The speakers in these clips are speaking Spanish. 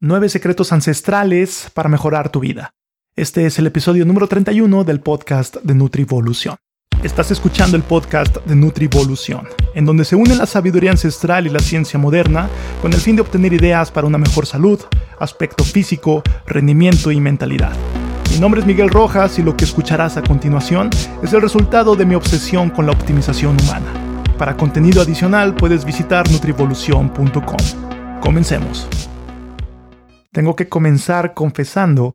Nueve secretos ancestrales para mejorar tu vida. Este es el episodio número 31 del podcast de Nutrivolución. Estás escuchando el podcast de Nutrivolución, en donde se une la sabiduría ancestral y la ciencia moderna con el fin de obtener ideas para una mejor salud, aspecto físico, rendimiento y mentalidad. Mi nombre es Miguel Rojas y lo que escucharás a continuación es el resultado de mi obsesión con la optimización humana. Para contenido adicional puedes visitar nutrivolución.com. Comencemos. Tengo que comenzar confesando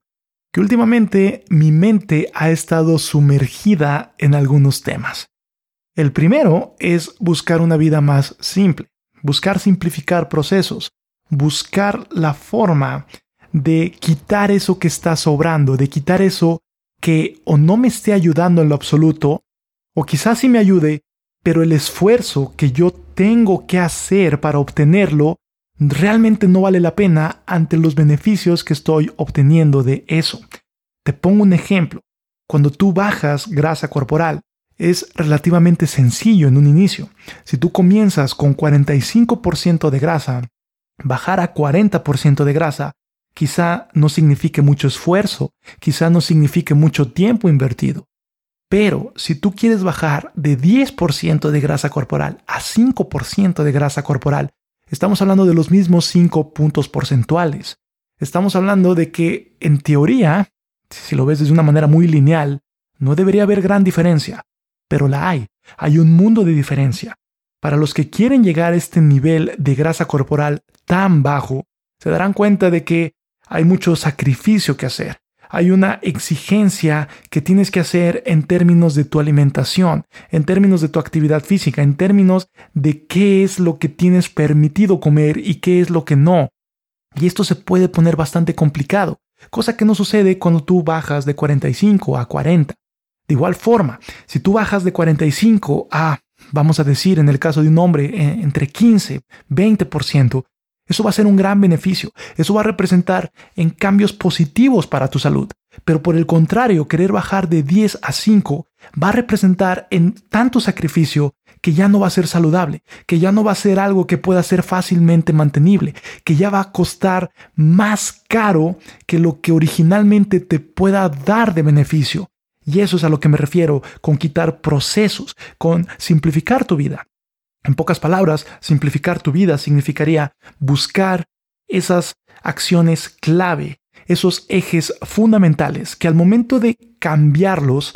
que últimamente mi mente ha estado sumergida en algunos temas. El primero es buscar una vida más simple, buscar simplificar procesos, buscar la forma de quitar eso que está sobrando, de quitar eso que o no me esté ayudando en lo absoluto, o quizás sí me ayude, pero el esfuerzo que yo tengo que hacer para obtenerlo realmente no vale la pena ante los beneficios que estoy obteniendo de eso. Te pongo un ejemplo. Cuando tú bajas grasa corporal, es relativamente sencillo en un inicio. Si tú comienzas con 45% de grasa, bajar a 40% de grasa quizá no signifique mucho esfuerzo, quizá no signifique mucho tiempo invertido. Pero si tú quieres bajar de 10% de grasa corporal a 5% de grasa corporal, Estamos hablando de los mismos 5 puntos porcentuales. Estamos hablando de que, en teoría, si lo ves desde una manera muy lineal, no debería haber gran diferencia, pero la hay. Hay un mundo de diferencia. Para los que quieren llegar a este nivel de grasa corporal tan bajo, se darán cuenta de que hay mucho sacrificio que hacer hay una exigencia que tienes que hacer en términos de tu alimentación, en términos de tu actividad física, en términos de qué es lo que tienes permitido comer y qué es lo que no. Y esto se puede poner bastante complicado, cosa que no sucede cuando tú bajas de 45 a 40. De igual forma, si tú bajas de 45 a, vamos a decir, en el caso de un hombre, eh, entre 15, 20%, eso va a ser un gran beneficio, eso va a representar en cambios positivos para tu salud. Pero por el contrario, querer bajar de 10 a 5 va a representar en tanto sacrificio que ya no va a ser saludable, que ya no va a ser algo que pueda ser fácilmente mantenible, que ya va a costar más caro que lo que originalmente te pueda dar de beneficio. Y eso es a lo que me refiero con quitar procesos, con simplificar tu vida. En pocas palabras, simplificar tu vida significaría buscar esas acciones clave, esos ejes fundamentales que al momento de cambiarlos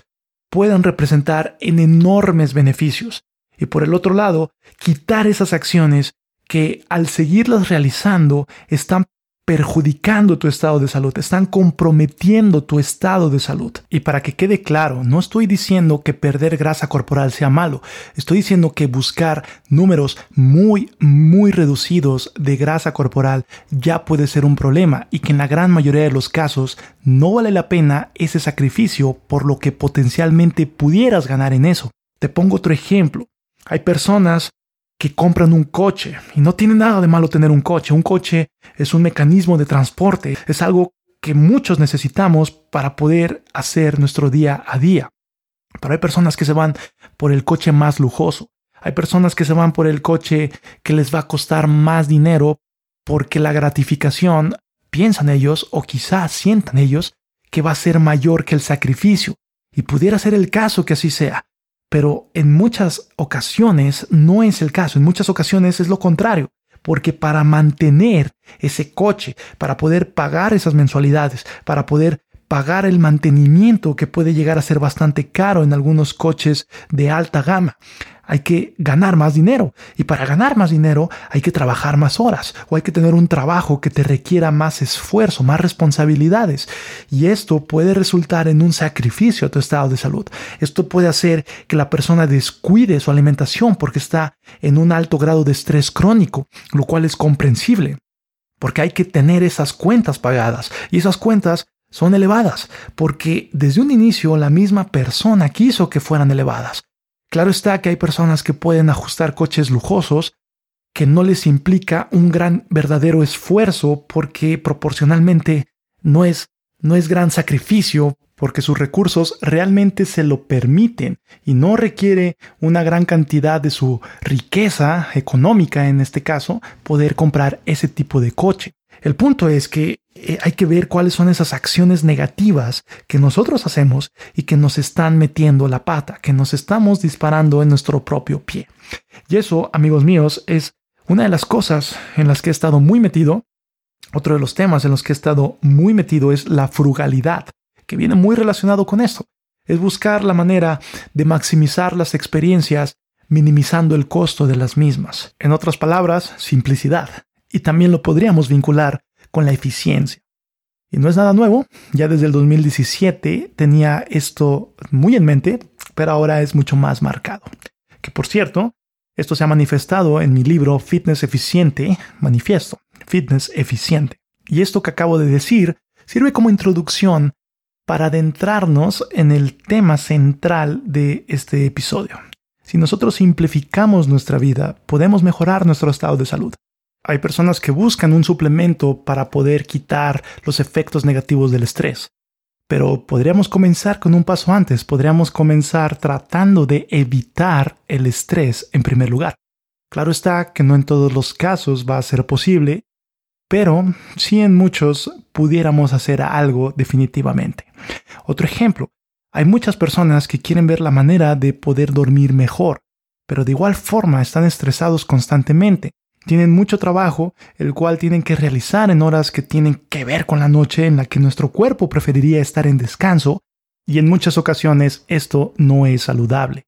puedan representar en enormes beneficios. Y por el otro lado, quitar esas acciones que al seguirlas realizando están perjudicando tu estado de salud, están comprometiendo tu estado de salud. Y para que quede claro, no estoy diciendo que perder grasa corporal sea malo, estoy diciendo que buscar números muy, muy reducidos de grasa corporal ya puede ser un problema y que en la gran mayoría de los casos no vale la pena ese sacrificio por lo que potencialmente pudieras ganar en eso. Te pongo otro ejemplo. Hay personas que compran un coche. Y no tiene nada de malo tener un coche. Un coche es un mecanismo de transporte. Es algo que muchos necesitamos para poder hacer nuestro día a día. Pero hay personas que se van por el coche más lujoso. Hay personas que se van por el coche que les va a costar más dinero porque la gratificación, piensan ellos o quizás sientan ellos, que va a ser mayor que el sacrificio. Y pudiera ser el caso que así sea. Pero en muchas ocasiones no es el caso, en muchas ocasiones es lo contrario, porque para mantener ese coche, para poder pagar esas mensualidades, para poder pagar el mantenimiento que puede llegar a ser bastante caro en algunos coches de alta gama. Hay que ganar más dinero y para ganar más dinero hay que trabajar más horas o hay que tener un trabajo que te requiera más esfuerzo, más responsabilidades y esto puede resultar en un sacrificio a tu estado de salud. Esto puede hacer que la persona descuide su alimentación porque está en un alto grado de estrés crónico, lo cual es comprensible porque hay que tener esas cuentas pagadas y esas cuentas son elevadas, porque desde un inicio la misma persona quiso que fueran elevadas. Claro está que hay personas que pueden ajustar coches lujosos que no les implica un gran verdadero esfuerzo porque proporcionalmente no es no es gran sacrificio porque sus recursos realmente se lo permiten y no requiere una gran cantidad de su riqueza económica en este caso poder comprar ese tipo de coche. El punto es que eh, hay que ver cuáles son esas acciones negativas que nosotros hacemos y que nos están metiendo la pata, que nos estamos disparando en nuestro propio pie. Y eso, amigos míos, es una de las cosas en las que he estado muy metido. Otro de los temas en los que he estado muy metido es la frugalidad, que viene muy relacionado con esto. Es buscar la manera de maximizar las experiencias minimizando el costo de las mismas. En otras palabras, simplicidad. Y también lo podríamos vincular con la eficiencia. Y no es nada nuevo, ya desde el 2017 tenía esto muy en mente, pero ahora es mucho más marcado. Que por cierto, esto se ha manifestado en mi libro Fitness Eficiente, manifiesto, Fitness Eficiente. Y esto que acabo de decir sirve como introducción para adentrarnos en el tema central de este episodio. Si nosotros simplificamos nuestra vida, podemos mejorar nuestro estado de salud. Hay personas que buscan un suplemento para poder quitar los efectos negativos del estrés. Pero podríamos comenzar con un paso antes, podríamos comenzar tratando de evitar el estrés en primer lugar. Claro está que no en todos los casos va a ser posible, pero sí en muchos pudiéramos hacer algo definitivamente. Otro ejemplo, hay muchas personas que quieren ver la manera de poder dormir mejor, pero de igual forma están estresados constantemente. Tienen mucho trabajo, el cual tienen que realizar en horas que tienen que ver con la noche en la que nuestro cuerpo preferiría estar en descanso, y en muchas ocasiones esto no es saludable.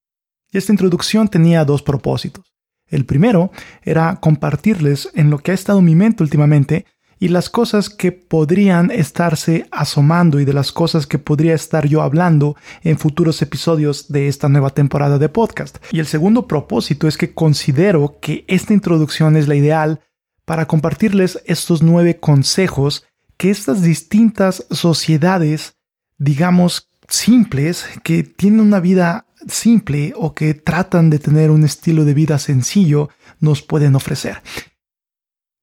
Y esta introducción tenía dos propósitos. El primero era compartirles en lo que ha estado mi mente últimamente y las cosas que podrían estarse asomando y de las cosas que podría estar yo hablando en futuros episodios de esta nueva temporada de podcast. Y el segundo propósito es que considero que esta introducción es la ideal para compartirles estos nueve consejos que estas distintas sociedades, digamos, simples, que tienen una vida simple o que tratan de tener un estilo de vida sencillo, nos pueden ofrecer.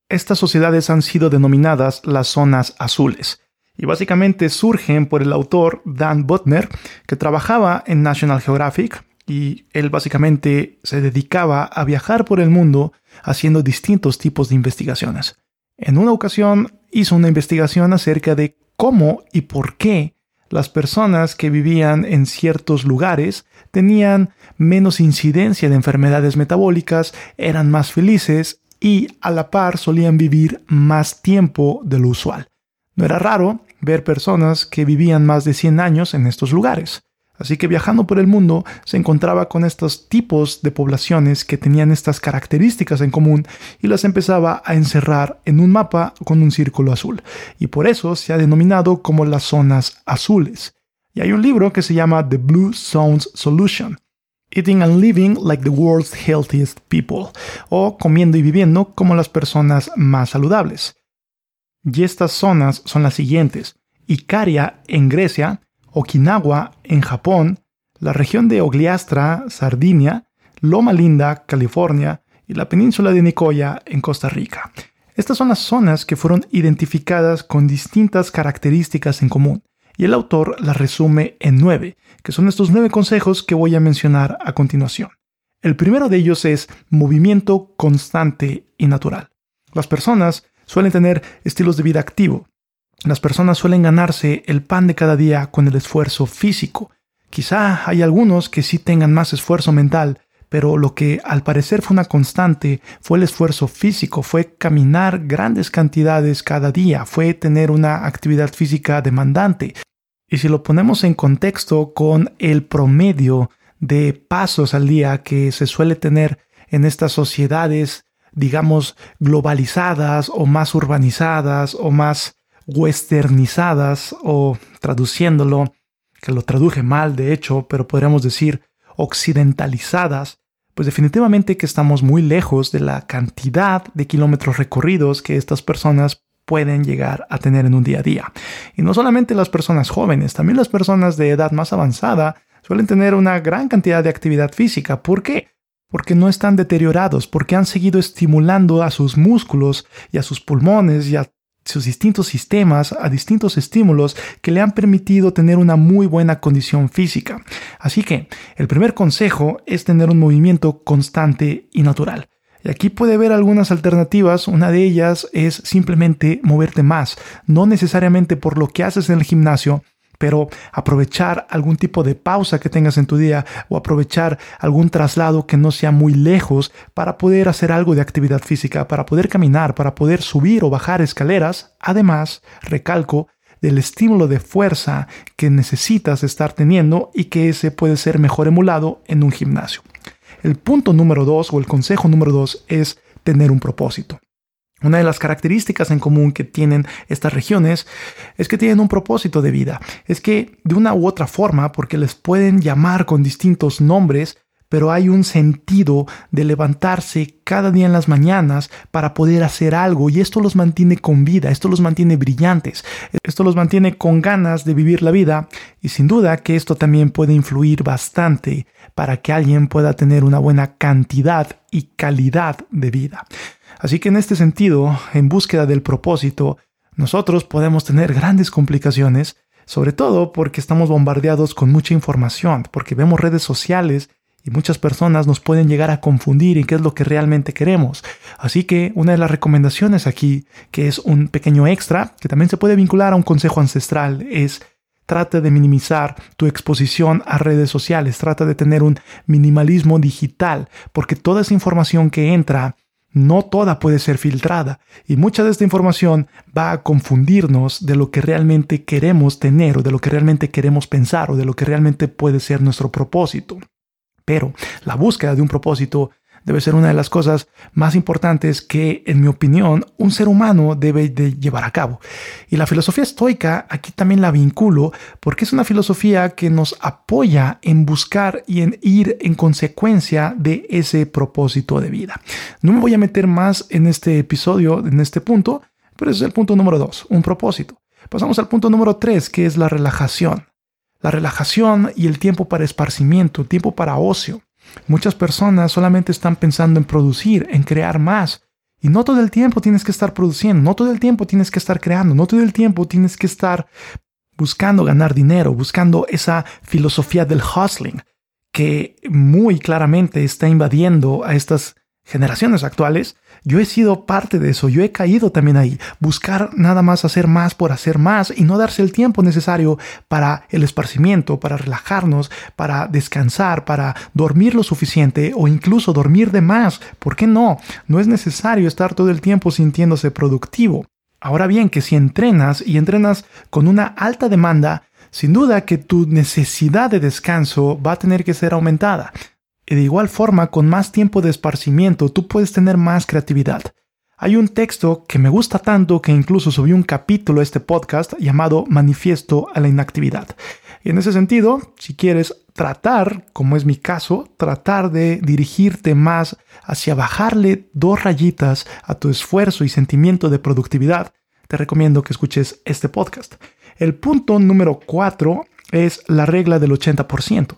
Estas sociedades han sido denominadas las zonas azules y básicamente surgen por el autor Dan Butner, que trabajaba en National Geographic y él básicamente se dedicaba a viajar por el mundo haciendo distintos tipos de investigaciones. En una ocasión hizo una investigación acerca de cómo y por qué las personas que vivían en ciertos lugares tenían menos incidencia de enfermedades metabólicas, eran más felices y a la par solían vivir más tiempo de lo usual. No era raro ver personas que vivían más de 100 años en estos lugares. Así que viajando por el mundo se encontraba con estos tipos de poblaciones que tenían estas características en común y las empezaba a encerrar en un mapa con un círculo azul. Y por eso se ha denominado como las zonas azules. Y hay un libro que se llama The Blue Zones Solution, Eating and Living Like the World's Healthiest People, o comiendo y viviendo como las personas más saludables. Y estas zonas son las siguientes: Icaria en Grecia, Okinawa en Japón, la región de Ogliastra, Sardinia, Loma Linda, California, y la península de Nicoya en Costa Rica. Estas son las zonas que fueron identificadas con distintas características en común, y el autor las resume en nueve, que son estos nueve consejos que voy a mencionar a continuación. El primero de ellos es movimiento constante y natural. Las personas suelen tener estilos de vida activo. Las personas suelen ganarse el pan de cada día con el esfuerzo físico. Quizá hay algunos que sí tengan más esfuerzo mental, pero lo que al parecer fue una constante fue el esfuerzo físico, fue caminar grandes cantidades cada día, fue tener una actividad física demandante, y si lo ponemos en contexto con el promedio de pasos al día que se suele tener en estas sociedades, digamos, globalizadas o más urbanizadas o más westernizadas o traduciéndolo, que lo traduje mal de hecho, pero podríamos decir occidentalizadas, pues definitivamente que estamos muy lejos de la cantidad de kilómetros recorridos que estas personas pueden llegar a tener en un día a día. Y no solamente las personas jóvenes, también las personas de edad más avanzada suelen tener una gran cantidad de actividad física. ¿Por qué? Porque no están deteriorados, porque han seguido estimulando a sus músculos y a sus pulmones y a sus distintos sistemas, a distintos estímulos que le han permitido tener una muy buena condición física. Así que el primer consejo es tener un movimiento constante y natural. Y aquí puede haber algunas alternativas. Una de ellas es simplemente moverte más. No necesariamente por lo que haces en el gimnasio, pero aprovechar algún tipo de pausa que tengas en tu día o aprovechar algún traslado que no sea muy lejos para poder hacer algo de actividad física, para poder caminar, para poder subir o bajar escaleras. Además, recalco, del estímulo de fuerza que necesitas estar teniendo y que ese puede ser mejor emulado en un gimnasio. El punto número dos o el consejo número dos es tener un propósito. Una de las características en común que tienen estas regiones es que tienen un propósito de vida. Es que de una u otra forma, porque les pueden llamar con distintos nombres, pero hay un sentido de levantarse cada día en las mañanas para poder hacer algo y esto los mantiene con vida, esto los mantiene brillantes, esto los mantiene con ganas de vivir la vida y sin duda que esto también puede influir bastante para que alguien pueda tener una buena cantidad y calidad de vida. Así que en este sentido, en búsqueda del propósito, nosotros podemos tener grandes complicaciones, sobre todo porque estamos bombardeados con mucha información, porque vemos redes sociales y muchas personas nos pueden llegar a confundir en qué es lo que realmente queremos. Así que una de las recomendaciones aquí, que es un pequeño extra, que también se puede vincular a un consejo ancestral, es trata de minimizar tu exposición a redes sociales, trata de tener un minimalismo digital, porque toda esa información que entra no toda puede ser filtrada y mucha de esta información va a confundirnos de lo que realmente queremos tener o de lo que realmente queremos pensar o de lo que realmente puede ser nuestro propósito. Pero la búsqueda de un propósito debe ser una de las cosas más importantes que, en mi opinión, un ser humano debe de llevar a cabo. Y la filosofía estoica aquí también la vinculo porque es una filosofía que nos apoya en buscar y en ir en consecuencia de ese propósito de vida. No me voy a meter más en este episodio, en este punto, pero ese es el punto número dos, un propósito. Pasamos al punto número tres, que es la relajación. La relajación y el tiempo para esparcimiento, tiempo para ocio. Muchas personas solamente están pensando en producir, en crear más. Y no todo el tiempo tienes que estar produciendo, no todo el tiempo tienes que estar creando, no todo el tiempo tienes que estar buscando ganar dinero, buscando esa filosofía del hustling que muy claramente está invadiendo a estas generaciones actuales yo he sido parte de eso, yo he caído también ahí. Buscar nada más hacer más por hacer más y no darse el tiempo necesario para el esparcimiento, para relajarnos, para descansar, para dormir lo suficiente o incluso dormir de más. ¿Por qué no? No es necesario estar todo el tiempo sintiéndose productivo. Ahora bien, que si entrenas y entrenas con una alta demanda, sin duda que tu necesidad de descanso va a tener que ser aumentada. De igual forma, con más tiempo de esparcimiento, tú puedes tener más creatividad. Hay un texto que me gusta tanto que incluso subí un capítulo a este podcast llamado Manifiesto a la Inactividad. Y en ese sentido, si quieres tratar, como es mi caso, tratar de dirigirte más hacia bajarle dos rayitas a tu esfuerzo y sentimiento de productividad, te recomiendo que escuches este podcast. El punto número cuatro es la regla del 80%.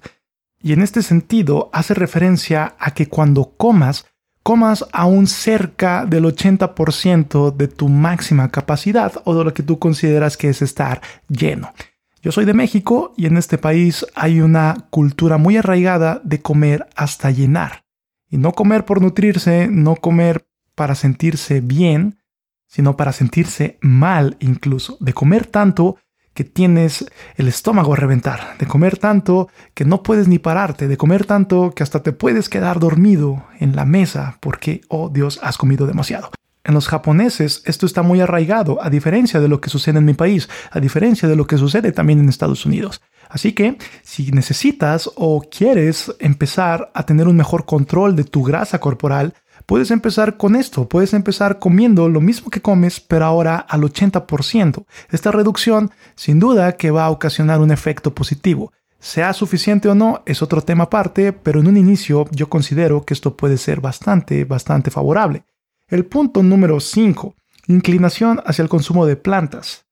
Y en este sentido hace referencia a que cuando comas, comas aún cerca del 80% de tu máxima capacidad o de lo que tú consideras que es estar lleno. Yo soy de México y en este país hay una cultura muy arraigada de comer hasta llenar. Y no comer por nutrirse, no comer para sentirse bien, sino para sentirse mal incluso. De comer tanto que tienes el estómago a reventar, de comer tanto que no puedes ni pararte, de comer tanto que hasta te puedes quedar dormido en la mesa porque, oh Dios, has comido demasiado. En los japoneses esto está muy arraigado, a diferencia de lo que sucede en mi país, a diferencia de lo que sucede también en Estados Unidos. Así que si necesitas o quieres empezar a tener un mejor control de tu grasa corporal, Puedes empezar con esto, puedes empezar comiendo lo mismo que comes, pero ahora al 80%. Esta reducción sin duda que va a ocasionar un efecto positivo. Sea suficiente o no es otro tema aparte, pero en un inicio yo considero que esto puede ser bastante, bastante favorable. El punto número 5. Inclinación hacia el consumo de plantas.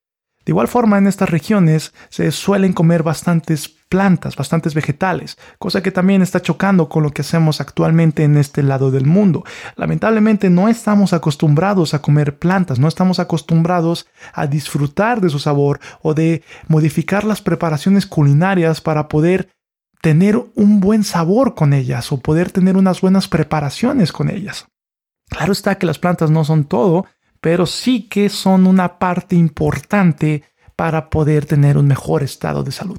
De igual forma, en estas regiones se suelen comer bastantes plantas, bastantes vegetales, cosa que también está chocando con lo que hacemos actualmente en este lado del mundo. Lamentablemente no estamos acostumbrados a comer plantas, no estamos acostumbrados a disfrutar de su sabor o de modificar las preparaciones culinarias para poder tener un buen sabor con ellas o poder tener unas buenas preparaciones con ellas. Claro está que las plantas no son todo, pero sí que son una parte importante para poder tener un mejor estado de salud.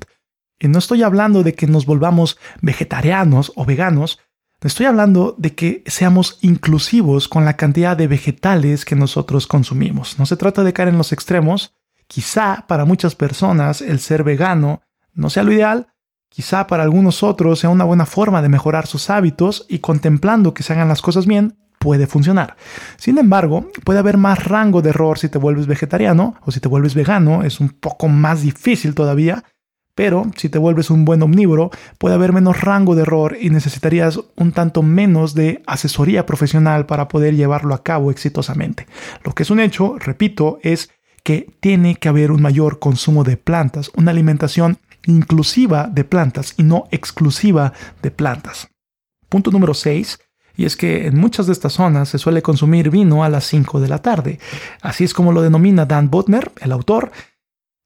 Y no estoy hablando de que nos volvamos vegetarianos o veganos, estoy hablando de que seamos inclusivos con la cantidad de vegetales que nosotros consumimos. No se trata de caer en los extremos. Quizá para muchas personas el ser vegano no sea lo ideal, quizá para algunos otros sea una buena forma de mejorar sus hábitos y contemplando que se hagan las cosas bien, puede funcionar. Sin embargo, puede haber más rango de error si te vuelves vegetariano o si te vuelves vegano, es un poco más difícil todavía, pero si te vuelves un buen omnívoro, puede haber menos rango de error y necesitarías un tanto menos de asesoría profesional para poder llevarlo a cabo exitosamente. Lo que es un hecho, repito, es que tiene que haber un mayor consumo de plantas, una alimentación inclusiva de plantas y no exclusiva de plantas. Punto número 6 y es que en muchas de estas zonas se suele consumir vino a las 5 de la tarde. Así es como lo denomina Dan Butner, el autor,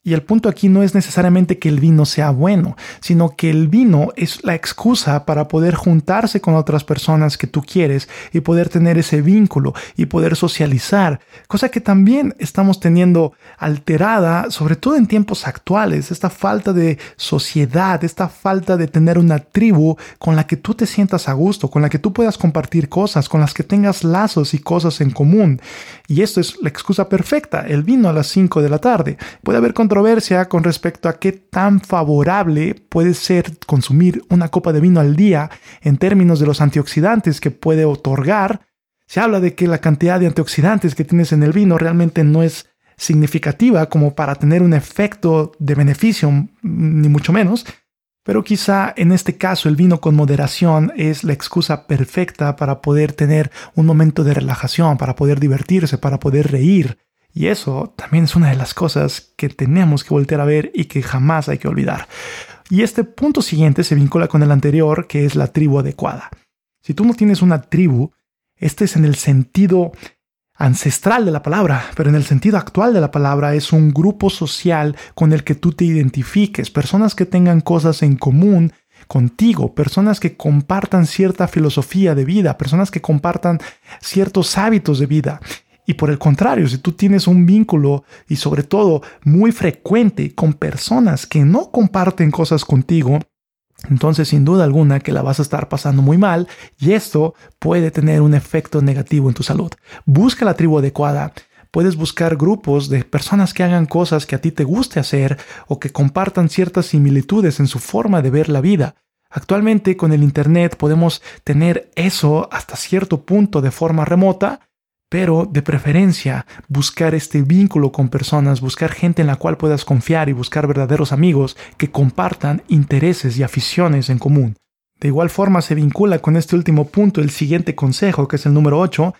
y el punto aquí no es necesariamente que el vino sea bueno, sino que el vino es la excusa para poder juntarse con otras personas que tú quieres y poder tener ese vínculo y poder socializar, cosa que también estamos teniendo alterada, sobre todo en tiempos actuales, esta falta de sociedad, esta falta de tener una tribu con la que tú te sientas a gusto, con la que tú puedas compartir cosas, con las que tengas lazos y cosas en común. Y esto es la excusa perfecta, el vino a las 5 de la tarde. Puede haber controversia con respecto a qué tan favorable puede ser consumir una copa de vino al día en términos de los antioxidantes que puede otorgar. Se habla de que la cantidad de antioxidantes que tienes en el vino realmente no es significativa como para tener un efecto de beneficio, ni mucho menos. Pero quizá en este caso el vino con moderación es la excusa perfecta para poder tener un momento de relajación, para poder divertirse, para poder reír. Y eso también es una de las cosas que tenemos que voltear a ver y que jamás hay que olvidar. Y este punto siguiente se vincula con el anterior, que es la tribu adecuada. Si tú no tienes una tribu, este es en el sentido ancestral de la palabra, pero en el sentido actual de la palabra es un grupo social con el que tú te identifiques, personas que tengan cosas en común contigo, personas que compartan cierta filosofía de vida, personas que compartan ciertos hábitos de vida. Y por el contrario, si tú tienes un vínculo y sobre todo muy frecuente con personas que no comparten cosas contigo, entonces sin duda alguna que la vas a estar pasando muy mal y esto puede tener un efecto negativo en tu salud. Busca la tribu adecuada. Puedes buscar grupos de personas que hagan cosas que a ti te guste hacer o que compartan ciertas similitudes en su forma de ver la vida. Actualmente con el Internet podemos tener eso hasta cierto punto de forma remota, pero de preferencia buscar este vínculo con personas, buscar gente en la cual puedas confiar y buscar verdaderos amigos que compartan intereses y aficiones en común. De igual forma se vincula con este último punto el siguiente consejo, que es el número 8,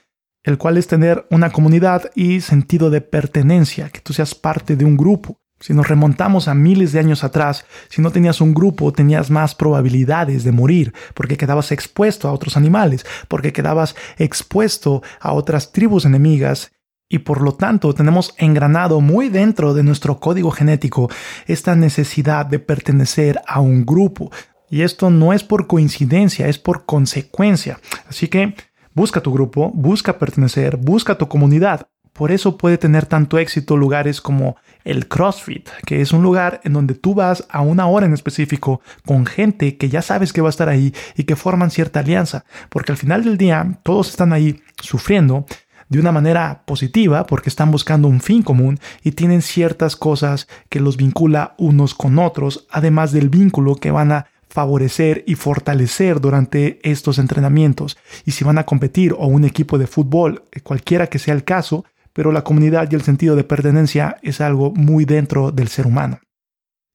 el cual es tener una comunidad y sentido de pertenencia, que tú seas parte de un grupo. Si nos remontamos a miles de años atrás, si no tenías un grupo, tenías más probabilidades de morir, porque quedabas expuesto a otros animales, porque quedabas expuesto a otras tribus enemigas, y por lo tanto tenemos engranado muy dentro de nuestro código genético esta necesidad de pertenecer a un grupo. Y esto no es por coincidencia, es por consecuencia. Así que busca tu grupo, busca pertenecer, busca tu comunidad. Por eso puede tener tanto éxito lugares como el CrossFit, que es un lugar en donde tú vas a una hora en específico con gente que ya sabes que va a estar ahí y que forman cierta alianza, porque al final del día todos están ahí sufriendo de una manera positiva porque están buscando un fin común y tienen ciertas cosas que los vincula unos con otros, además del vínculo que van a favorecer y fortalecer durante estos entrenamientos. Y si van a competir o un equipo de fútbol, cualquiera que sea el caso, pero la comunidad y el sentido de pertenencia es algo muy dentro del ser humano.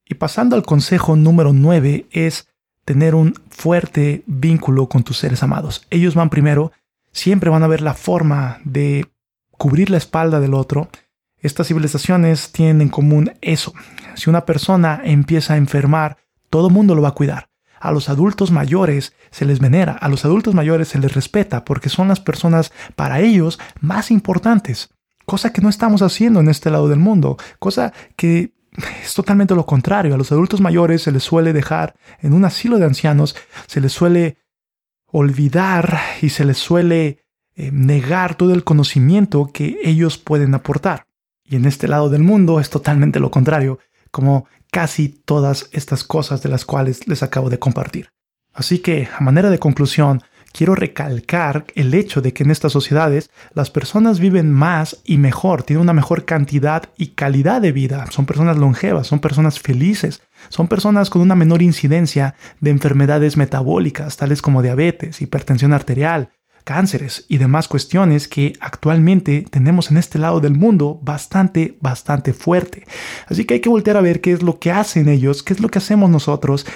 Y pasando al consejo número 9 es tener un fuerte vínculo con tus seres amados. Ellos van primero, siempre van a ver la forma de cubrir la espalda del otro. Estas civilizaciones tienen en común eso. Si una persona empieza a enfermar, todo el mundo lo va a cuidar. A los adultos mayores se les venera, a los adultos mayores se les respeta porque son las personas para ellos más importantes cosa que no estamos haciendo en este lado del mundo, cosa que es totalmente lo contrario. A los adultos mayores se les suele dejar en un asilo de ancianos, se les suele olvidar y se les suele eh, negar todo el conocimiento que ellos pueden aportar. Y en este lado del mundo es totalmente lo contrario, como casi todas estas cosas de las cuales les acabo de compartir. Así que, a manera de conclusión, quiero recalcar el hecho de que en estas sociedades las personas viven más y mejor, tienen una mejor cantidad y calidad de vida, son personas longevas, son personas felices, son personas con una menor incidencia de enfermedades metabólicas, tales como diabetes, hipertensión arterial, cánceres y demás cuestiones que actualmente tenemos en este lado del mundo bastante, bastante fuerte. Así que hay que voltear a ver qué es lo que hacen ellos, qué es lo que hacemos nosotros,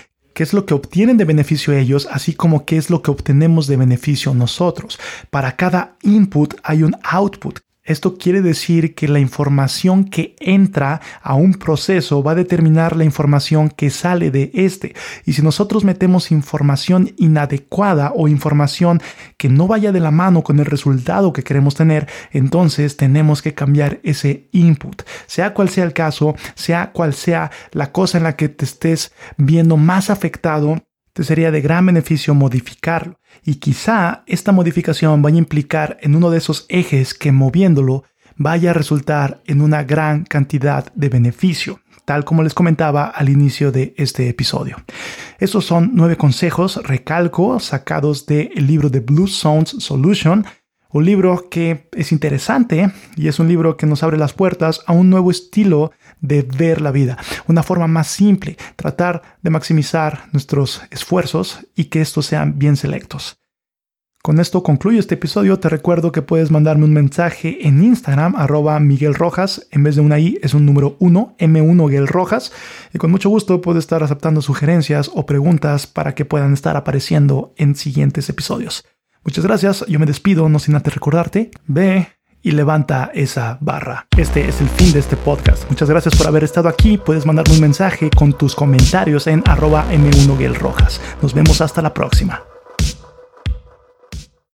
qué es lo que obtienen de beneficio ellos, así como qué es lo que obtenemos de beneficio nosotros. Para cada input hay un output. Esto quiere decir que la información que entra a un proceso va a determinar la información que sale de este. Y si nosotros metemos información inadecuada o información que no vaya de la mano con el resultado que queremos tener, entonces tenemos que cambiar ese input. Sea cual sea el caso, sea cual sea la cosa en la que te estés viendo más afectado, te sería de gran beneficio modificarlo. Y quizá esta modificación vaya a implicar en uno de esos ejes que moviéndolo vaya a resultar en una gran cantidad de beneficio, tal como les comentaba al inicio de este episodio. Estos son nueve consejos, recalco, sacados del libro de Blue Sounds Solution, un libro que es interesante y es un libro que nos abre las puertas a un nuevo estilo de ver la vida, una forma más simple, tratar de maximizar nuestros esfuerzos y que estos sean bien selectos. Con esto concluyo este episodio. Te recuerdo que puedes mandarme un mensaje en Instagram, arroba Miguel Rojas. En vez de una I es un número 1, M1 Miguel Rojas. Y con mucho gusto puedo estar aceptando sugerencias o preguntas para que puedan estar apareciendo en siguientes episodios. Muchas gracias. Yo me despido, no sin antes recordarte. Ve y levanta esa barra. Este es el fin de este podcast. Muchas gracias por haber estado aquí. Puedes mandarme un mensaje con tus comentarios en arroba M1 Rojas. Nos vemos hasta la próxima.